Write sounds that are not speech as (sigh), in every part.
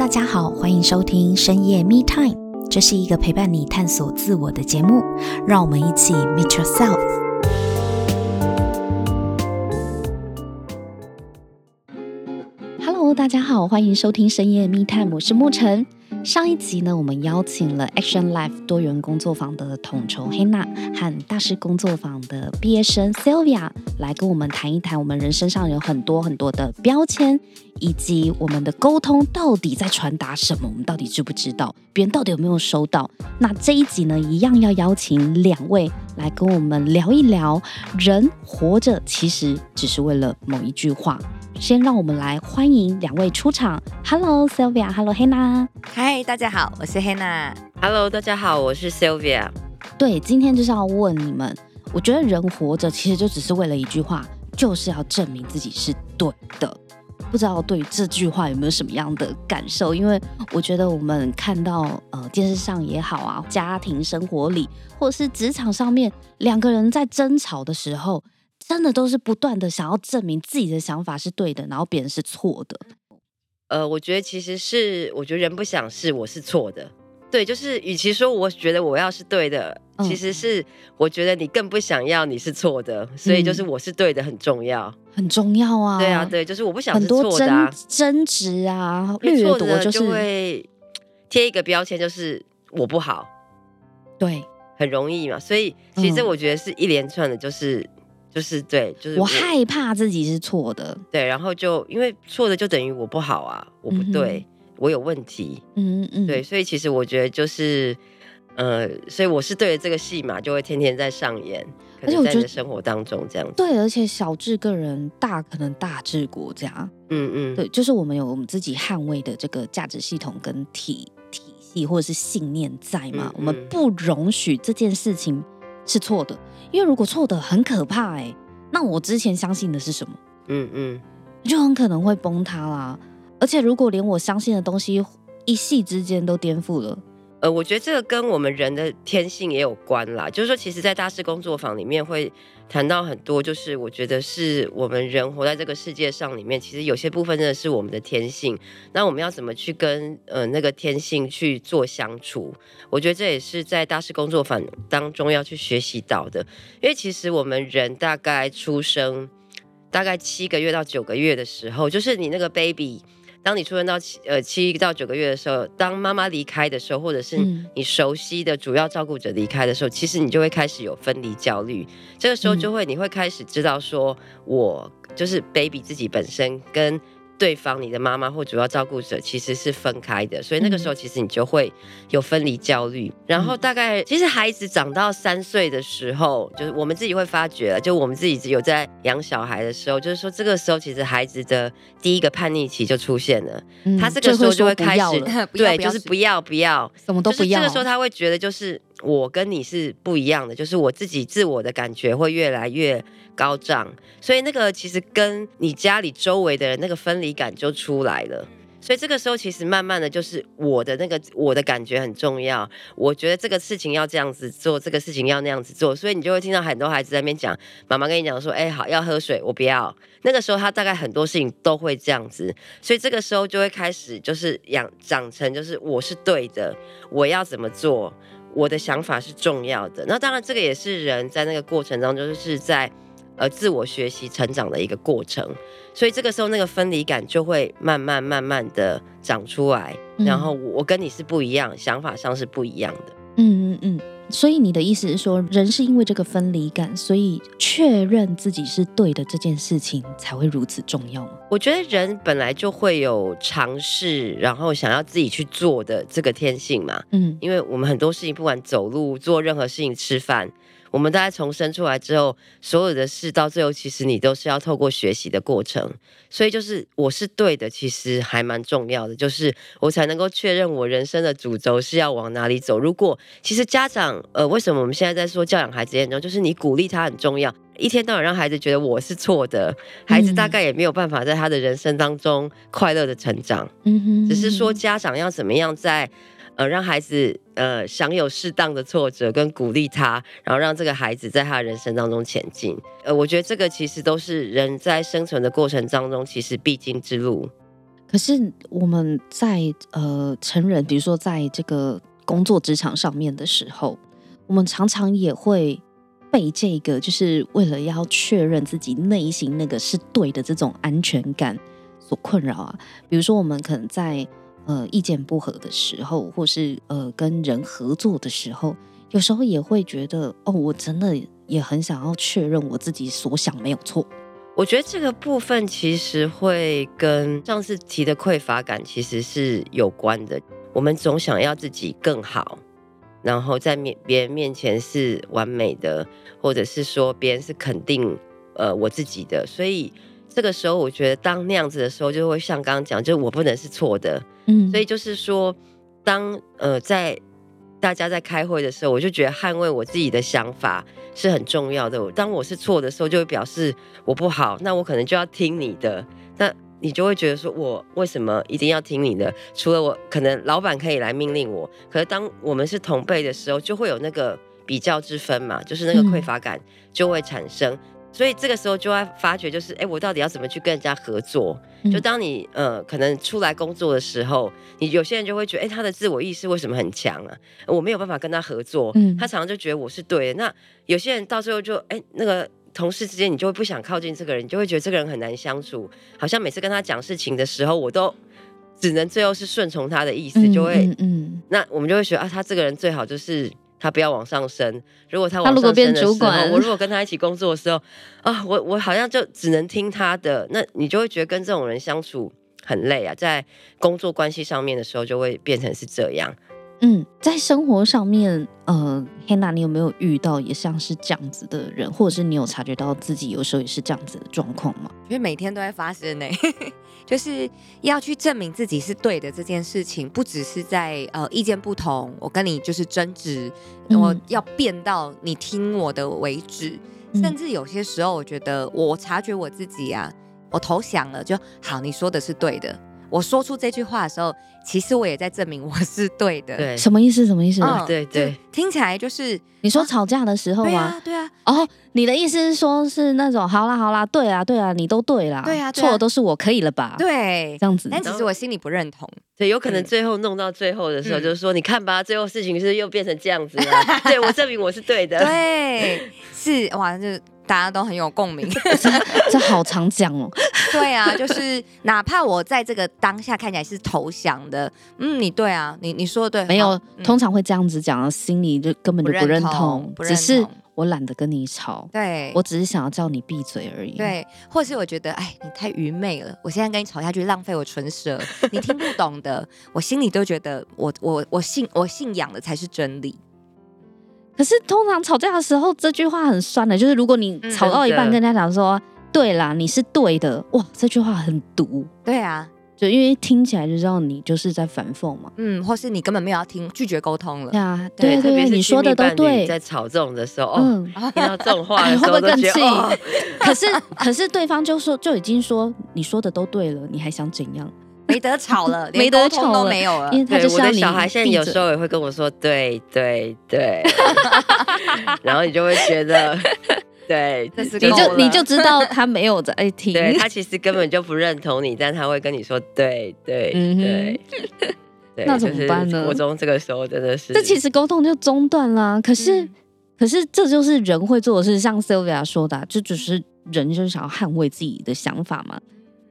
大家好，欢迎收听深夜 Me Time，这是一个陪伴你探索自我的节目，让我们一起 Meet Yourself。大家好，欢迎收听深夜密探我是沐晨。上一集呢，我们邀请了 Action Life 多元工作坊的统筹 Hanna 和大师工作坊的毕业生 Sylvia 来跟我们谈一谈，我们人身上有很多很多的标签，以及我们的沟通到底在传达什么，我们到底知不知道，别人到底有没有收到？那这一集呢，一样要邀请两位来跟我们聊一聊，人活着其实只是为了某一句话。先让我们来欢迎两位出场。Hello Sylvia，Hello Hannah。嗨，大家好，我是 Hannah。Hello，大家好，我是 Sylvia。对，今天就是要问你们，我觉得人活着其实就只是为了一句话，就是要证明自己是对的。不知道对于这句话有没有什么样的感受？因为我觉得我们看到呃电视上也好啊，家庭生活里或者是职场上面，两个人在争吵的时候。真的都是不断的想要证明自己的想法是对的，然后别人是错的。呃，我觉得其实是，我觉得人不想是我是错的，对，就是与其说我觉得我要是对的，嗯、其实是我觉得你更不想要你是错的，所以就是我是对的很重要，嗯、很重要啊。对啊，对，就是我不想是错的、啊，争执啊，掠夺就是就会贴一个标签，就是我不好，对，很容易嘛。所以其实我觉得是一连串的，就是。嗯就是对，就是我，我害怕自己是错的，对，然后就因为错的就等于我不好啊，我不对，嗯、我有问题，嗯嗯，对，所以其实我觉得就是，呃，所以我是对的这个戏嘛就会天天在上演，而且我觉得生活当中这样子，对，而且小治个人，大可能大治国家，嗯嗯，对，就是我们有我们自己捍卫的这个价值系统跟体体系或者是信念在嘛，嗯嗯，我们不容许这件事情是错的。因为如果错的很可怕哎，那我之前相信的是什么？嗯嗯，就很可能会崩塌啦。而且如果连我相信的东西一夕之间都颠覆了。呃，我觉得这个跟我们人的天性也有关啦。就是说，其实，在大师工作坊里面会谈到很多，就是我觉得是我们人活在这个世界上里面，其实有些部分真的是我们的天性。那我们要怎么去跟呃那个天性去做相处？我觉得这也是在大师工作坊当中要去学习到的。因为其实我们人大概出生大概七个月到九个月的时候，就是你那个 baby。当你出生到七呃七到九个月的时候，当妈妈离开的时候，或者是你熟悉的主要照顾者离开的时候，嗯、其实你就会开始有分离焦虑。这个时候就会你会开始知道说，我就是 baby 自己本身跟。对方，你的妈妈或主要照顾者其实是分开的，所以那个时候其实你就会有分离焦虑。然后大概其实孩子长到三岁的时候，就是我们自己会发觉了，就我们自己有在养小孩的时候，就是说这个时候其实孩子的第一个叛逆期就出现了。他这个时候就会开始，(laughs) 对，就是不要不要，什么都不要。这个时候他会觉得就是我跟你是不一样的，就是我自己自我的感觉会越来越高涨，所以那个其实跟你家里周围的人那个分离感就出来了。所以这个时候其实慢慢的就是我的那个我的感觉很重要，我觉得这个事情要这样子做，这个事情要那样子做，所以你就会听到很多孩子在那边讲，妈妈跟你讲说，哎，好，要喝水，我不要。那个时候他大概很多事情都会这样子，所以这个时候就会开始就是养长成就是我是对的，我要怎么做，我的想法是重要的。那当然这个也是人在那个过程当中就是在。呃，自我学习成长的一个过程，所以这个时候那个分离感就会慢慢慢慢的长出来，嗯、然后我跟你是不一样，想法上是不一样的。嗯嗯嗯。所以你的意思是说，人是因为这个分离感，所以确认自己是对的这件事情才会如此重要吗？我觉得人本来就会有尝试，然后想要自己去做的这个天性嘛。嗯，因为我们很多事情，不管走路、做任何事情、吃饭。我们大家从生出来之后，所有的事到最后，其实你都是要透过学习的过程。所以就是我是对的，其实还蛮重要的，就是我才能够确认我人生的主轴是要往哪里走。如果其实家长，呃，为什么我们现在在说教养孩子严重，就是你鼓励他很重要，一天到晚让孩子觉得我是错的，孩子大概也没有办法在他的人生当中快乐的成长。嗯哼，只是说家长要怎么样在。呃，让孩子呃享有适当的挫折跟鼓励他，然后让这个孩子在他人生当中前进。呃，我觉得这个其实都是人在生存的过程当中其实必经之路。可是我们在呃成人，比如说在这个工作职场上面的时候，我们常常也会被这个，就是为了要确认自己内心那个是对的这种安全感所困扰啊。比如说，我们可能在呃意见不合的时候，或是呃跟人合作的时候，有时候也会觉得，哦，我真的也很想要确认我自己所想没有错。我觉得这个部分其实会跟上次提的匮乏感其实是有关的。我们总想要自己更好，然后在面别人面前是完美的，或者是说别人是肯定呃我自己的。所以这个时候，我觉得当那样子的时候，就会像刚刚讲，就是我不能是错的。嗯，所以就是说，当呃在大家在开会的时候，我就觉得捍卫我自己的想法。是很重要的。当我是错的时候，就会表示我不好，那我可能就要听你的。那你就会觉得说，我为什么一定要听你的？除了我，可能老板可以来命令我，可是当我们是同辈的时候，就会有那个比较之分嘛，就是那个匮乏感就会产生。嗯所以这个时候就会发觉，就是哎，我到底要怎么去跟人家合作？就当你呃可能出来工作的时候，你有些人就会觉得，哎，他的自我意识为什么很强啊？我没有办法跟他合作。嗯，他常常就觉得我是对的。那有些人到最后就哎，那个同事之间，你就会不想靠近这个人，你就会觉得这个人很难相处。好像每次跟他讲事情的时候，我都只能最后是顺从他的意思，就会嗯，那我们就会觉得啊，他这个人最好就是。他不要往上升。如果他往上升的时候，我如果跟他一起工作的时候，啊，我我好像就只能听他的，那你就会觉得跟这种人相处很累啊。在工作关系上面的时候，就会变成是这样。嗯，在生活上面，呃，Hannah，你有没有遇到也像是这样子的人，或者是你有察觉到自己有时候也是这样子的状况吗？因为每天都在发生呢，(laughs) 就是要去证明自己是对的这件事情，不只是在呃意见不同，我跟你就是争执，我要变到你听我的为止，嗯、甚至有些时候，我觉得我察觉我自己啊，我投降了就好，你说的是对的。我说出这句话的时候，其实我也在证明我是对的。对，什么意思？什么意思？嗯、对对，听起来就是你说吵架的时候吗？啊，对啊。哦，你的意思是说，是那种好啦好啦，对啊对啊，你都对啦，对啊，错的都是我，可以了吧？对，这样子。但其实我心里不认同。对，有可能最后弄到最后的时候，就是说，你看吧，最后事情是又变成这样子了。(laughs) 对，我证明我是对的。对，是哇，就。大家都很有共鸣，(laughs) 这好常讲哦。(laughs) 对啊，就是哪怕我在这个当下看起来是投降的，嗯，你对啊，你你说的对，没有，嗯、通常会这样子讲，心里就根本就不认同，只是我懒得跟你吵，对，我只是想要叫你闭嘴而已，对，或是我觉得，哎，你太愚昧了，我现在跟你吵下去浪费我唇舌，(laughs) 你听不懂的，我心里都觉得我，我我我信我信仰的才是真理。可是通常吵架的时候，这句话很酸的。就是如果你吵到一半，跟人家讲说：“嗯、对啦，你是对的。”哇，这句话很毒。对啊，就因为听起来就知道你就是在反讽嘛。嗯，或是你根本没有要听，拒绝沟通了。对啊，对对对，你说的都对。在吵这种的时候，嗯，听到这种话的时候，(laughs) 会不会更气？哦、(laughs) 可是可是对方就说就已经说你说的都对了，你还想怎样？没得吵了，(laughs) 连沟通都没有了。因为他就我的小孩现在有时候也会跟我说：“对对对。” (laughs) 然后你就会觉得，(laughs) 对，你就你就知道他没有在听，对，他其实根本就不认同你，但他会跟你说：“对对对。”那怎么办呢？国中这个时候真的是，这其实沟通就中断啦。可是，可是这就是人会做的事，像 Sylvia 说的，就只是人就是想要捍卫自己的想法嘛。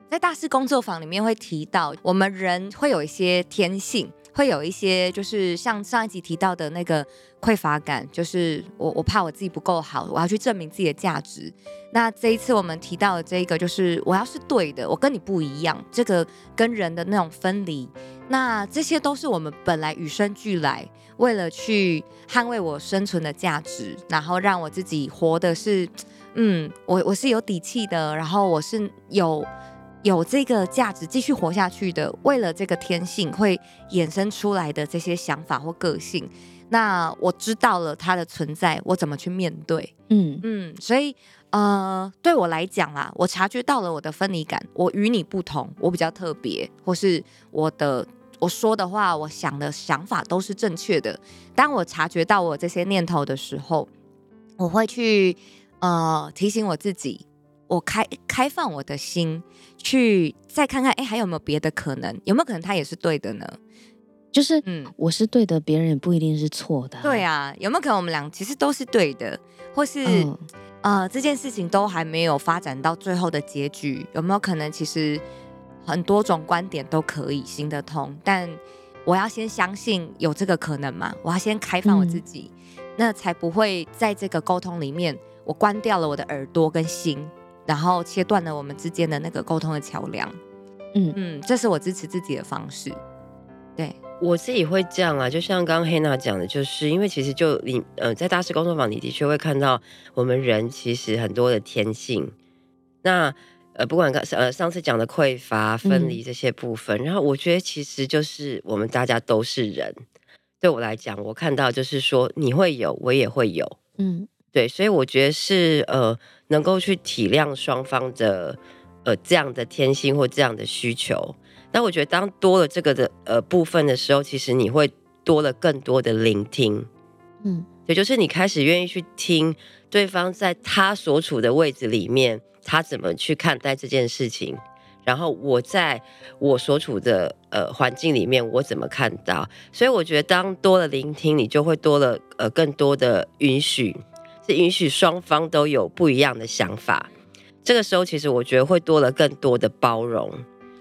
在大师工作坊里面会提到，我们人会有一些天性，会有一些就是像上一集提到的那个匮乏感，就是我我怕我自己不够好，我要去证明自己的价值。那这一次我们提到的这个，就是我要是对的，我跟你不一样，这个跟人的那种分离，那这些都是我们本来与生俱来，为了去捍卫我生存的价值，然后让我自己活的是，嗯，我我是有底气的，然后我是有。有这个价值继续活下去的，为了这个天性会衍生出来的这些想法或个性，那我知道了它的存在，我怎么去面对？嗯嗯，所以呃，对我来讲啦，我察觉到了我的分离感，我与你不同，我比较特别，或是我的我说的话，我想的想法都是正确的。当我察觉到我这些念头的时候，我会去呃提醒我自己。我开开放我的心，去再看看，哎，还有没有别的可能？有没有可能他也是对的呢？就是，嗯，我是对的，别人也不一定是错的啊。对啊，有没有可能我们俩其实都是对的，或是，嗯，呃，这件事情都还没有发展到最后的结局？有没有可能其实很多种观点都可以行得通？但我要先相信有这个可能嘛？我要先开放我自己，嗯，那才不会在这个沟通里面，我关掉了我的耳朵跟心，然后切断了我们之间的那个沟通的桥梁。嗯嗯，这是我支持自己的方式。对。我自己会这样啊，就像刚刚 Hannah 讲的，就是因为其实就你呃，在大师工作坊，你的确会看到我们人其实很多的天性。那呃，不管刚呃上次讲的匮乏、分离这些部分，嗯，然后我觉得其实就是我们大家都是人。对我来讲，我看到就是说你会有，我也会有，嗯，对，所以我觉得是呃，能够去体谅双方的呃这样的天性或这样的需求。那我觉得，当多了这个的呃部分的时候，其实你会多了更多的聆听，嗯，也就是你开始愿意去听对方在他所处的位置里面，他怎么去看待这件事情，然后我在我所处的呃环境里面，我怎么看到。所以我觉得，当多了聆听，你就会多了呃更多的允许，是允许双方都有不一样的想法。这个时候，其实我觉得会多了更多的包容。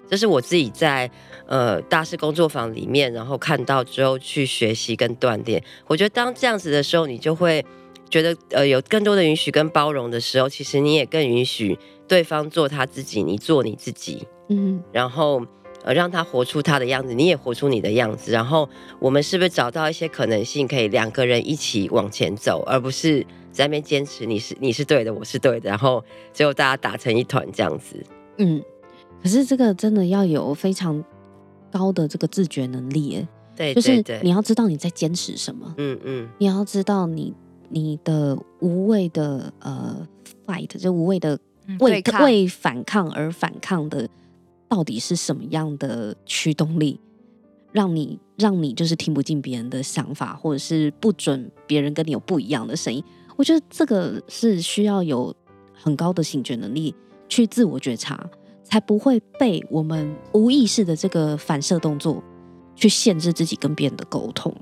这是我自己在呃大师工作坊里面，然后看到之后去学习跟锻炼。我觉得当这样子的时候，你就会觉得呃有更多的允许跟包容的时候，其实你也更允许对方做他自己，你做你自己，嗯，然后呃让他活出他的样子，你也活出你的样子。然后我们是不是找到一些可能性，可以两个人一起往前走，而不是在那边坚持你是你是对的，我是对的，然后最后大家打成一团这样子，嗯。可是这个真的要有非常高的这个自觉能力，哎，对，就是你要知道你在坚持什么，嗯嗯，你要知道你你的无谓的呃 fight，就无谓的为为反抗而反抗的，到底是什么样的驱动力，让你让你就是听不进别人的想法，或者是不准别人跟你有不一样的声音？我觉得这个是需要有很高的醒觉能力去自我觉察。才不会被我们无意识的这个反射动作去限制自己跟别人的沟通。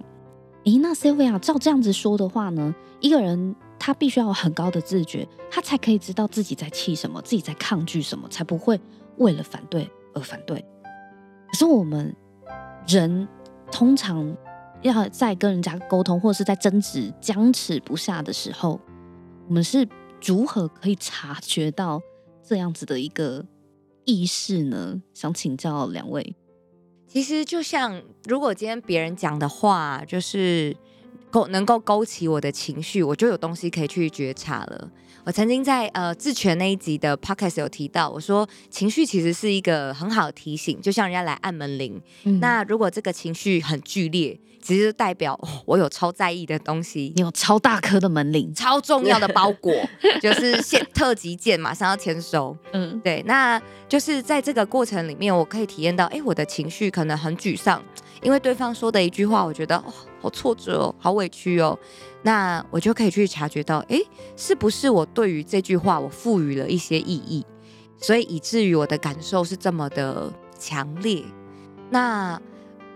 诶，那 Sylvia 照这样子说的话呢，一个人他必须要有很高的自觉，他才可以知道自己在气什么，自己在抗拒什么，才不会为了反对而反对。可是我们人通常要在跟人家沟通，或者是在争执僵持不下的时候，我们是如何可以察觉到这样子的一个？意识呢？想请教两位。其实就像，如果今天别人讲的话，就是勾能够勾起我的情绪，我就有东西可以去觉察了。我曾经在呃自权那一集的 podcast 有提到，我说情绪其实是一个很好的提醒，就像人家来按门铃。嗯、那如果这个情绪很剧烈，其实代表、哦、我有超在意的东西，你有超大颗的门铃，超重要的包裹，就是现特急件，马上要签收。嗯，对，那就是在这个过程里面，我可以体验到，哎，我的情绪可能很沮丧，因为对方说的一句话，我觉得哦，好挫折哦，好委屈哦。那我就可以去察觉到，诶，是不是我对于这句话我赋予了一些意义，所以以至于我的感受是这么的强烈。那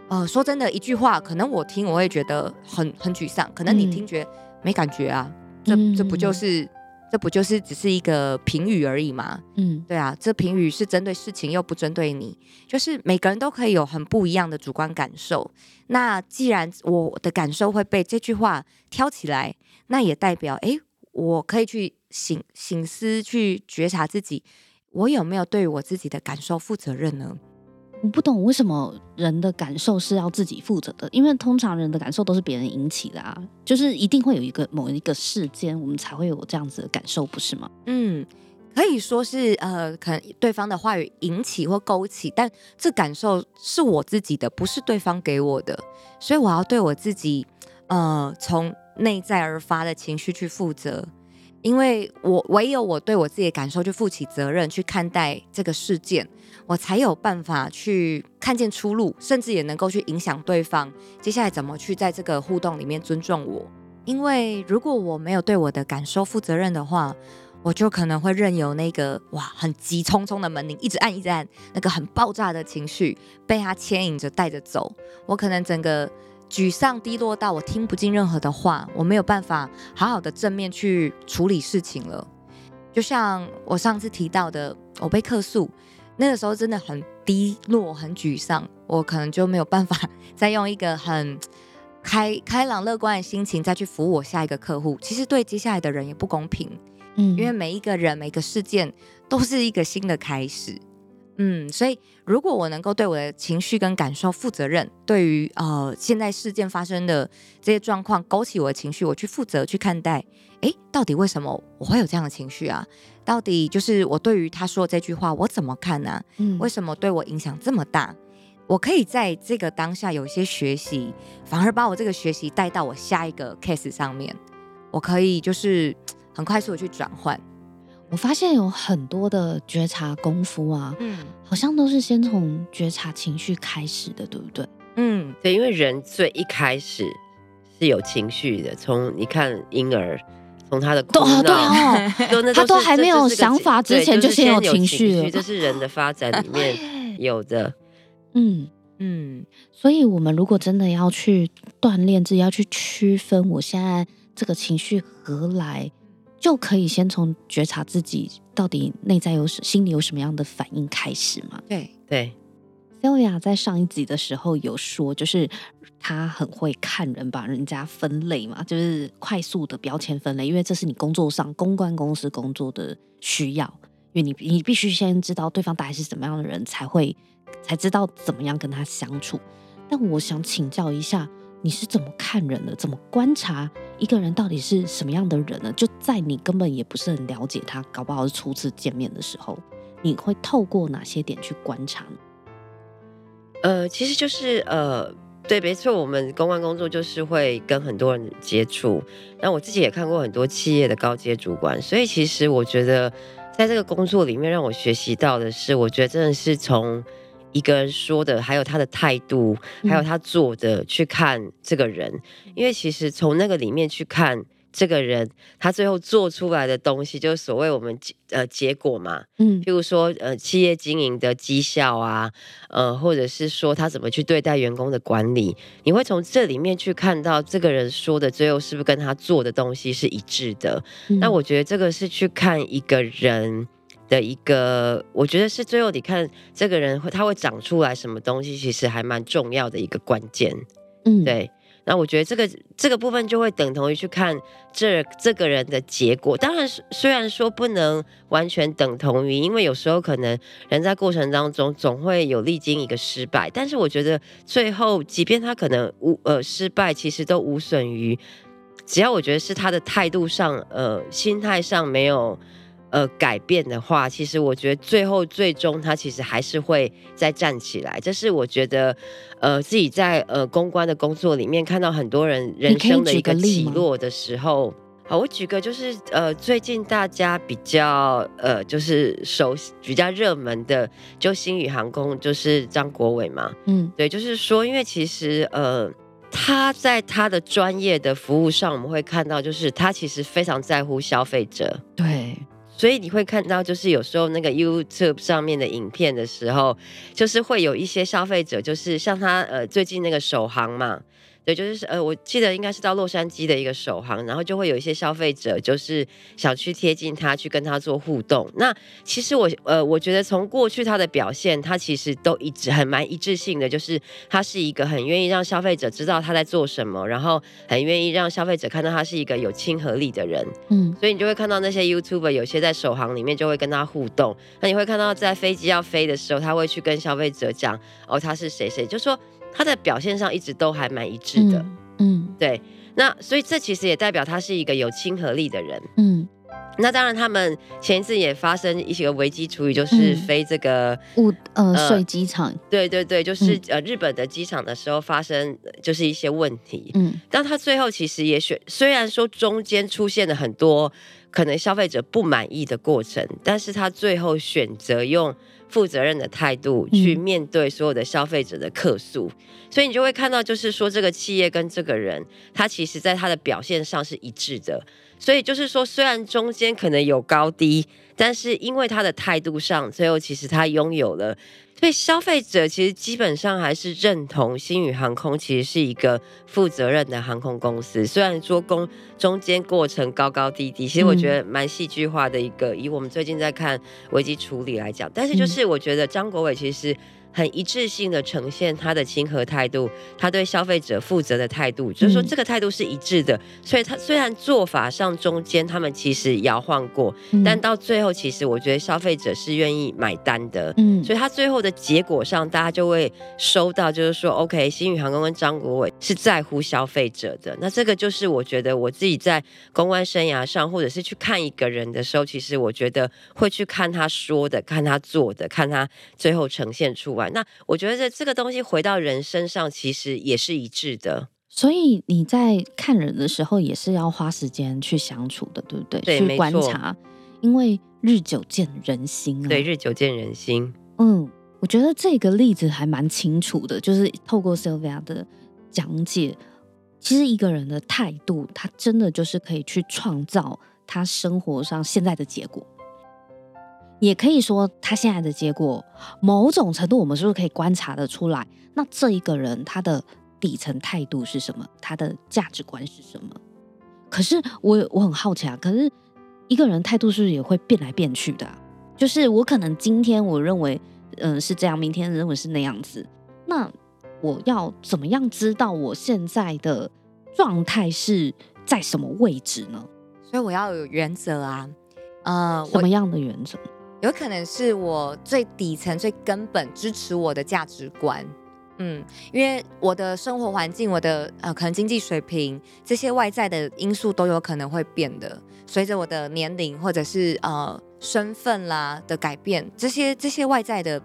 呃，说真的，一句话可能我听我会觉得很很沮丧，可能你听觉得没感觉啊，嗯、这这不就是？这不就是只是一个评语而已吗？嗯，对啊，这评语是针对事情又不针对你，就是每个人都可以有很不一样的主观感受。那既然我的感受会被这句话挑起来，那也代表，诶，我可以去醒醒思，去觉察自己，我有没有对我自己的感受负责任呢？我不懂为什么人的感受是要自己负责的，因为通常人的感受都是别人引起的啊，就是一定会有一个某一个事件，我们才会有这样子的感受，不是吗？嗯，可以说是呃，可能对方的话语引起或勾起，但这感受是我自己的，不是对方给我的，所以我要对我自己呃从内在而发的情绪去负责。因为我唯有我对我自己的感受去负起责任，去看待这个事件，我才有办法去看见出路，甚至也能够去影响对方接下来怎么去在这个互动里面尊重我。因为如果我没有对我的感受负责任的话，我就可能会任由那个哇很急匆匆的门铃一直按一直按，那个很爆炸的情绪被他牵引着带着走。我可能整个沮丧低落到我听不进任何的话，我没有办法好好的正面去处理事情了。就像我上次提到的，我被客诉，那个时候真的很低落、很沮丧，我可能就没有办法 (laughs) 再用一个很开开朗乐观的心情再去服务我下一个客户。其实对接下来的人也不公平，嗯，因为每一个人、每个事件都是一个新的开始。嗯，所以如果我能够对我的情绪跟感受负责任，对于呃现在事件发生的这些状况勾起我的情绪，我去负责去看待，诶，到底为什么我会有这样的情绪啊？到底就是我对于他说的这句话我怎么看呢？嗯，为什么对我影响这么大？我可以在这个当下有一些学习，反而把我这个学习带到我下一个 case 上面，我可以就是 (tsk) 很快速的去转换。我发现有很多的觉察功夫啊，嗯，好像都是先从觉察情绪开始的，对不对？嗯，对，因为人最一开始是有情绪的。从你看婴儿，从他的哭闹，对哦，都他都还没有想法之前，就先有情绪了，这是人的发展里面 (laughs) 有的。嗯嗯，所以我们如果真的要去锻炼自己，要去区分我现在这个情绪何来。就可以先从觉察自己到底内在有什心里有什么样的反应开始嘛？对对，Sylvia 在上一集的时候有说，就是他很会看人，把人家分类嘛，就是快速的标签分类，因为这是你工作上公关公司工作的需要，因为你你必须先知道对方大概是怎么样的人，才会才知道怎么样跟他相处。但我想请教一下。你是怎么看人的？怎么观察一个人到底是什么样的人呢？就在你根本也不是很了解他，搞不好是初次见面的时候，你会透过哪些点去观察？呃，其实就是呃，对，没错，我们公关工作就是会跟很多人接触。那我自己也看过很多企业的高阶主管，所以其实我觉得在这个工作里面，让我学习到的是，我觉得真的是从。一个人说的，还有他的态度，还有他做的，去看这个人，嗯、因为其实从那个里面去看这个人，他最后做出来的东西，就是所谓我们呃结果嘛，嗯，譬如说呃企业经营的绩效啊，呃或者是说他怎么去对待员工的管理，你会从这里面去看到这个人说的最后是不是跟他做的东西是一致的。嗯、那我觉得这个是去看一个人。的一个，我觉得是最后你看这个人会他会长出来什么东西，其实还蛮重要的一个关键。嗯，对。那我觉得这个这个部分就会等同于去看这这个人的结果。当然，虽然说不能完全等同于，因为有时候可能人在过程当中总会有历经一个失败。但是我觉得最后，即便他可能无呃失败，其实都无损于，只要我觉得是他的态度上呃心态上没有。呃，改变的话，其实我觉得最后最终他其实还是会再站起来。这是我觉得，呃，自己在呃公关的工作里面看到很多人人生的一个起落的时候。好，我举个就是呃，最近大家比较呃就是熟悉比较热门的，就星宇航空就是张国伟嘛。嗯，对，就是说，因为其实呃他在他的专业的服务上，我们会看到就是他其实非常在乎消费者。对。所以你会看到，就是有时候那个 YouTube 上面的影片的时候，就是会有一些消费者，就是像他呃最近那个首航嘛。对，就是呃，我记得应该是到洛杉矶的一个首航，然后就会有一些消费者就是想去贴近他，去跟他做互动。那其实我呃，我觉得从过去他的表现，他其实都一直很蛮一致性的，就是他是一个很愿意让消费者知道他在做什么，然后很愿意让消费者看到他是一个有亲和力的人。嗯，所以你就会看到那些 YouTuber 有些在首航里面就会跟他互动，那你会看到在飞机要飞的时候，他会去跟消费者讲哦，他是谁谁，就说。他的表现上一直都还蛮一致的，嗯，嗯，对，那所以这其实也代表他是一个有亲和力的人，嗯，那当然他们前一次也发生一些个危机处理，就是飞这个误呃水机场，对对对，就是呃日本的机场的时候发生就是一些问题，嗯，但他最后其实也选，虽然说中间出现了很多可能消费者不满意的过程，但是他最后选择用。负责任的态度去面对所有的消费者的客诉，嗯，所以你就会看到，就是说这个企业跟这个人，他其实在他的表现上是一致的。所以就是说，虽然中间可能有高低，但是因为他的态度上，最后其实他拥有了。所以消费者其实基本上还是认同星宇航空其实是一个负责任的航空公司，虽然说公中间过程高高低低，其实我觉得蛮戏剧化的一个。以我们最近在看危机处理来讲，但是就是我觉得张国伟其实。很一致性的呈现他的亲和态度，他对消费者负责的态度，就是说这个态度是一致的。所以他虽然做法上中间他们其实摇晃过，但到最后其实我觉得消费者是愿意买单的。嗯，所以他最后的结果上，大家就会收到，就是说，OK，新宇航空跟张国伟是在乎消费者的。那这个就是我觉得我自己在公关生涯上，或者是去看一个人的时候，其实我觉得会去看他说的，看他做的，看他最后呈现出。那我觉得这这个东西回到人身上，其实也是一致的。所以你在看人的时候，也是要花时间去相处的，对不对？对，去观察，因为日久见人心啊。对，日久见人心。嗯，我觉得这个例子还蛮清楚的，就是透过 Sylvia 的讲解，其实一个人的态度，他真的就是可以去创造他生活上现在的结果。也可以说，他现在的结果，某种程度我们是不是可以观察得出来？那这一个人他的底层态度是什么？他的价值观是什么？可是我我很好奇啊，可是一个人态度是不是也会变来变去的啊？就是我可能今天我认为，嗯，是这样，明天认为是那样子。那我要怎么样知道我现在的状态是在什么位置呢？所以我要有原则啊，呃，什么样的原则？有可能是我最底层、最根本支持我的价值观，嗯，因为我的生活环境、我的呃可能经济水平这些外在的因素都有可能会变的，随着我的年龄或者是呃身份啦的改变，这些这些外在的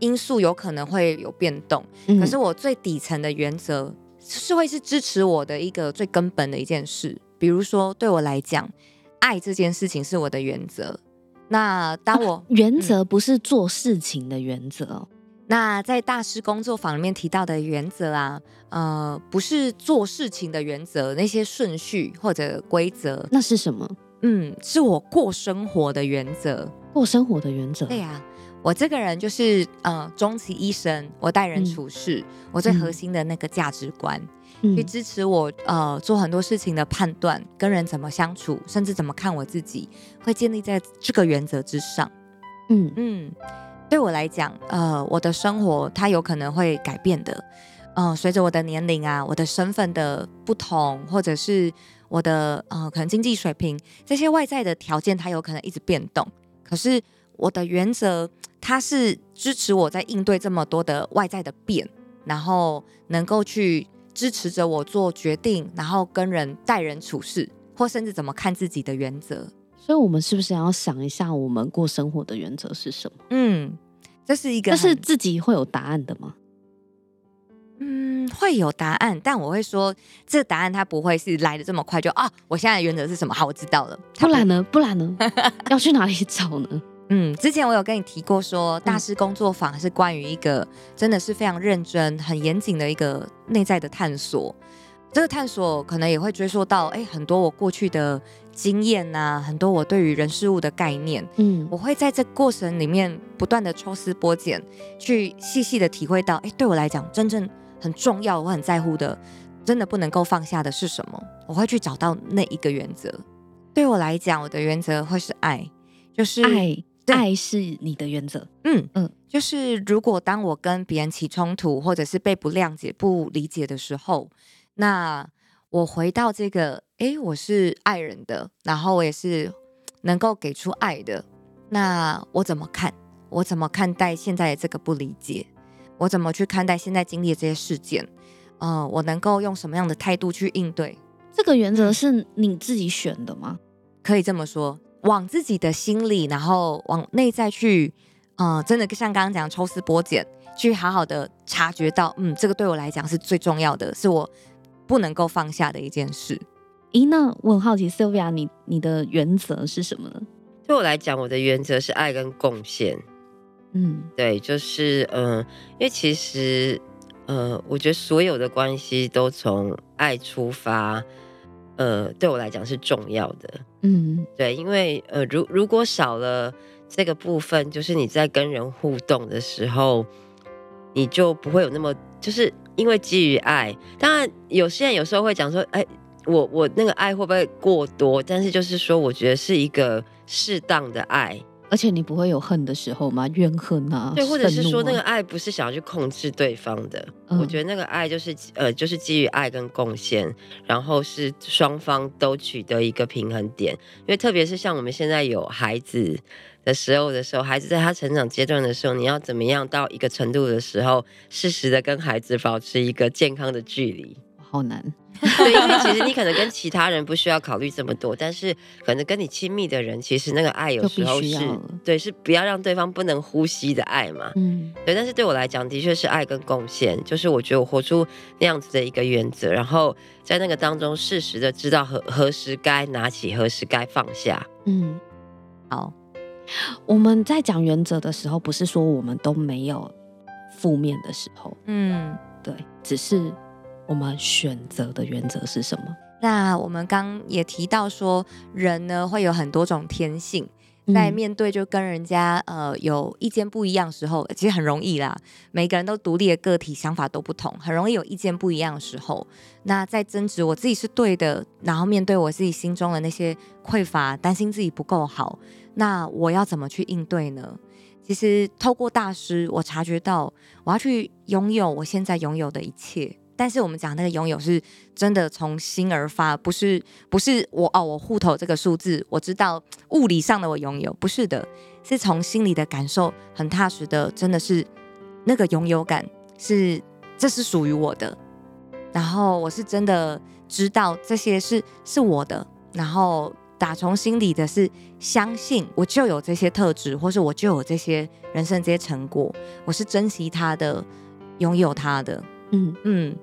因素有可能会有变动。嗯，可是我最底层的原则是会是支持我的一个最根本的一件事，比如说对我来讲，爱这件事情是我的原则。那当我、啊、原则不是做事情的原则、哦嗯，那在大师工作坊里面提到的原则啊，呃，不是做事情的原则，那些顺序或者规则，那是什么？嗯，是我过生活的原则，过生活的原则。对呀、啊，我这个人就是呃，终其一生，我待人处事，嗯、我最核心的那个价值观。嗯去支持我，呃，做很多事情的判断，跟人怎么相处，甚至怎么看我自己，会建立在这个原则之上。嗯嗯，对我来讲，呃，我的生活它有可能会改变的，嗯、呃，随着我的年龄啊，我的身份的不同，或者是我的呃，可能经济水平这些外在的条件，它有可能一直变动。可是我的原则，它是支持我在应对这么多的外在的变，然后能够去。支持着我做决定，然后跟人待人处事，或甚至怎么看自己的原则。所以，我们是不是要想一下，我们过生活的原则是什么？嗯，这是一个，但是自己会有答案的吗？嗯，会有答案，但我会说，这个答案它不会是来的这么快就啊，我现在的原则是什么？好，我知道了。不然呢？不然呢？(laughs) 要去哪里找呢？嗯，之前我有跟你提过说，大师工作坊是关于一个真的是非常认真、很严谨的一个内在的探索。这个探索可能也会追溯到，哎，很多我过去的经验呐、啊，很多我对于人事物的概念。嗯，我会在这过程里面不断的抽丝剥茧，去细细的体会到，哎，对我来讲，真正很重要、我很在乎的，真的不能够放下的是什么？我会去找到那一个原则。对我来讲，我的原则会是爱，就是爱。爱是你的原则，嗯嗯，就是如果当我跟别人起冲突，或者是被不谅解、不理解的时候，那我回到这个，哎，我是爱人的，然后我也是能够给出爱的，那我怎么看？我怎么看待现在的这个不理解？我怎么去看待现在经历的这些事件？呃，我能够用什么样的态度去应对？这个原则是你自己选的吗？可以这么说。往自己的心里，然后往内在去，嗯、呃，真的像刚刚讲抽丝剥茧，去好好的察觉到，嗯，这个对我来讲是最重要的，是我不能够放下的一件事。咦，那我很好奇，Sylvia，你你的原则是什么呢？对我来讲，我的原则是爱跟贡献。嗯，对，就是嗯、呃，因为其实，呃，我觉得所有的关系都从爱出发。呃，对我来讲是重要的。嗯，对，因为呃，如如果少了这个部分，就是你在跟人互动的时候，你就不会有那么，就是因为基于爱。当然，有些人有时候会讲说，哎，我我那个爱会不会过多？但是就是说，我觉得是一个适当的爱。而且你不会有恨的时候吗？怨恨啊，对，或者是说那个爱不是想要去控制对方的。嗯、我觉得那个爱就是呃，就是基于爱跟贡献，然后是双方都取得一个平衡点。因为特别是像我们现在有孩子的时候的时候，孩子在他成长阶段的时候，你要怎么样到一个程度的时候，适时的跟孩子保持一个健康的距离？好难。(laughs) 对，因为其实你可能跟其他人不需要考虑这么多，但是可能跟你亲密的人，其实那个爱有时候是，对，是不要让对方不能呼吸的爱嘛。嗯，对。但是对我来讲，的确是爱跟贡献，就是我觉得我活出那样子的一个原则，然后在那个当中适时的知道何何时该拿起，何时该放下。嗯，好。我们在讲原则的时候，不是说我们都没有负面的时候。嗯，对，只是。我们选择的原则是什么？那我们刚也提到说，人呢会有很多种天性，在面对就跟人家呃有意见不一样的时候，其实很容易啦。每个人都独立的个体，想法都不同，很容易有意见不一样的时候。那在争执我自己是对的，然后面对我自己心中的那些匮乏，担心自己不够好，那我要怎么去应对呢？其实透过大师，我察觉到我要去拥有我现在拥有的一切。但是我们讲那个拥有是真的从心而发，不是不是我哦，我户头这个数字我知道物理上的我拥有，不是的，是从心里的感受很踏实的，真的是那个拥有感是这是属于我的，然后我是真的知道这些是是我的，然后打从心里的是相信我就有这些特质，或是我就有这些人生这些成果，我是珍惜它的，拥有它的，嗯嗯。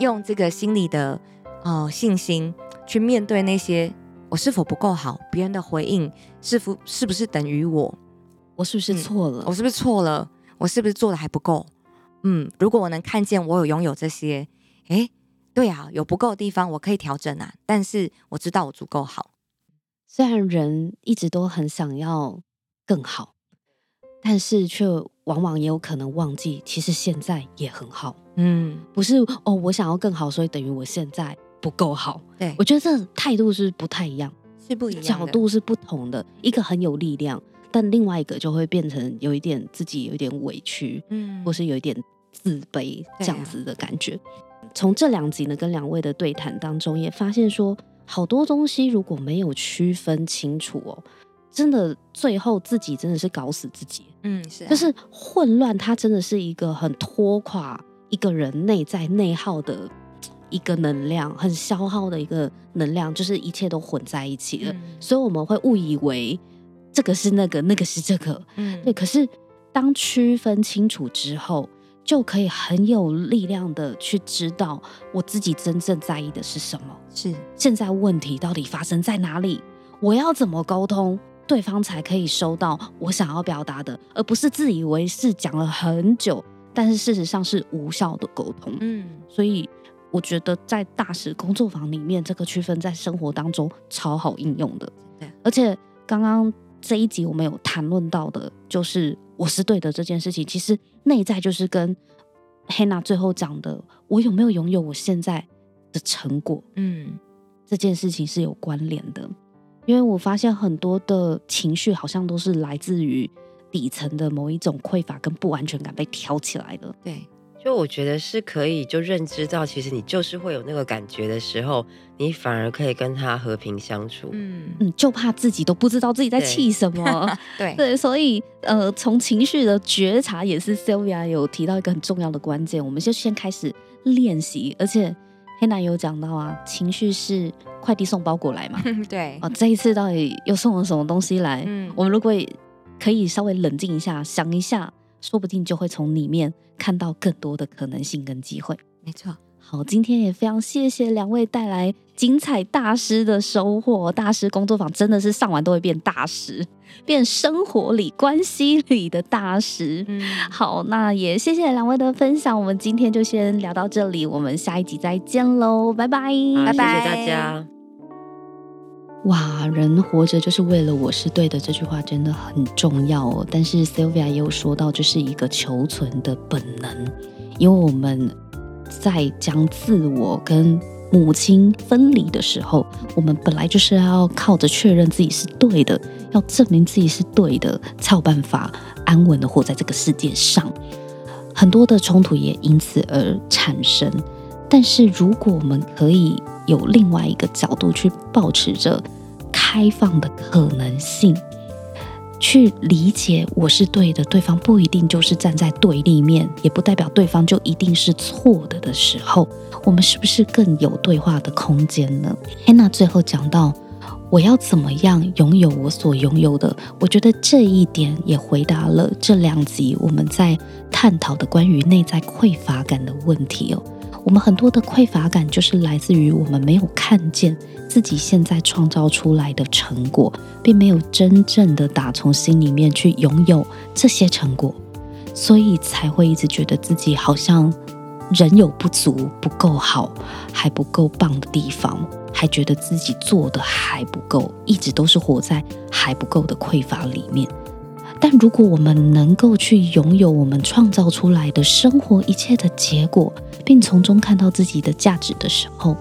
用这个心理的呃信心去面对那些我是否不够好，别人的回应是否是不是等于我？我是不是错了？嗯，我是不是错了？我是不是做的还不够？嗯，如果我能看见我有拥有这些，诶，对啊，有不够的地方我可以调整啊。但是我知道我足够好。虽然人一直都很想要更好，但是却往往也有可能忘记，其实现在也很好。嗯，不是哦，我想要更好，所以等于我现在不够好。对，我觉得这态度是不太一样，是不一样，角度是不同的。一个很有力量，但另外一个就会变成有一点自己有一点委屈，嗯，或是有一点自卑这样子的感觉。啊、从这两集呢，跟两位的对谈当中，也发现说，好多东西如果没有区分清楚哦，真的最后自己真的是搞死自己。嗯，是、啊，就是混乱，它真的是一个很拖垮。一个人内在内耗的一个能量，很消耗的一个能量，就是一切都混在一起了，嗯、所以我们会误以为这个是那个，那个是这个，嗯，对。可是当区分清楚之后，就可以很有力量的去知道我自己真正在意的是什么，是。现在问题到底发生在哪里，我要怎么沟通，对方才可以收到我想要表达的，而不是自以为是讲了很久。但是事实上是无效的沟通，嗯，所以我觉得在大使工作坊里面，这个区分在生活当中超好应用的。对，而且刚刚这一集我们有谈论到的，就是我是对的这件事情，其实内在就是跟 Hannah 最后讲的，我有没有拥有我现在的成果，嗯，这件事情是有关联的。因为我发现很多的情绪好像都是来自于。底层的某一种匮乏跟不安全感被挑起来了。对，就我觉得是可以就认知到，其实你就是会有那个感觉的时候，你反而可以跟他和平相处。嗯嗯，就怕自己都不知道自己在气什么。(laughs) 对对，所以呃，从情绪的觉察也是 Sylvia 有提到一个很重要的关键，我们就先开始练习。而且 Hannah 有讲到啊，情绪是快递送包裹来嘛。(laughs) 对啊，呃，这一次到底又送了什么东西来？嗯，我们如果。可以稍微冷静一下，想一下，说不定就会从里面看到更多的可能性跟机会。没错。好，今天也非常谢谢两位带来精彩大师的收获。大师工作坊真的是上完都会变大师，(laughs) 变生活里、关系里的大师。嗯，好，那也谢谢两位的分享。我们今天就先聊到这里，我们下一集再见喽，拜拜，拜拜，谢谢大家。哇，人活着就是为了我是对的，这句话真的很重要哦。但是 Sylvia 也有说到，这是一个求存的本能，因为我们。在将自我跟母亲分离的时候，我们本来就是要靠着确认自己是对的，要证明自己是对的，才有办法安稳的活在这个世界上。很多的冲突也因此而产生。但是如果我们可以有另外一个角度去保持着开放的可能性。去理解我是对的，对方不一定就是站在对立面，也不代表对方就一定是错的的时候，我们是不是更有对话的空间呢安娜最后讲到，我要怎么样拥有我所拥有的？我觉得这一点也回答了这两集我们在探讨的关于内在匮乏感的问题哦。我们很多的匮乏感就是来自于我们没有看见自己现在创造出来的成果，并没有真正的打从心里面去拥有这些成果，所以才会一直觉得自己好像人有不足、不够好、还不够棒的地方，还觉得自己做的还不够，一直都是活在还不够的匮乏里面。但如果我们能够去拥有我们创造出来的生活一切的结果，并从中看到自己的价值的时候，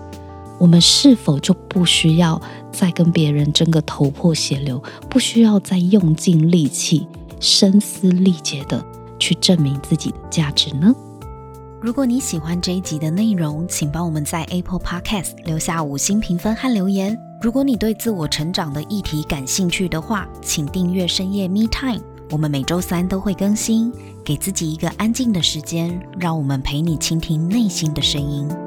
我们是否就不需要再跟别人争个头破血流，不需要再用尽力气、声嘶力竭的去证明自己的价值呢？如果你喜欢这一集的内容，请帮我们在 Apple Podcast 留下五星评分和留言。如果你对自我成长的议题感兴趣的话，请订阅深夜 Me Time，我们每周三都会更新。给自己一个安静的时间，让我们陪你倾听内心的声音。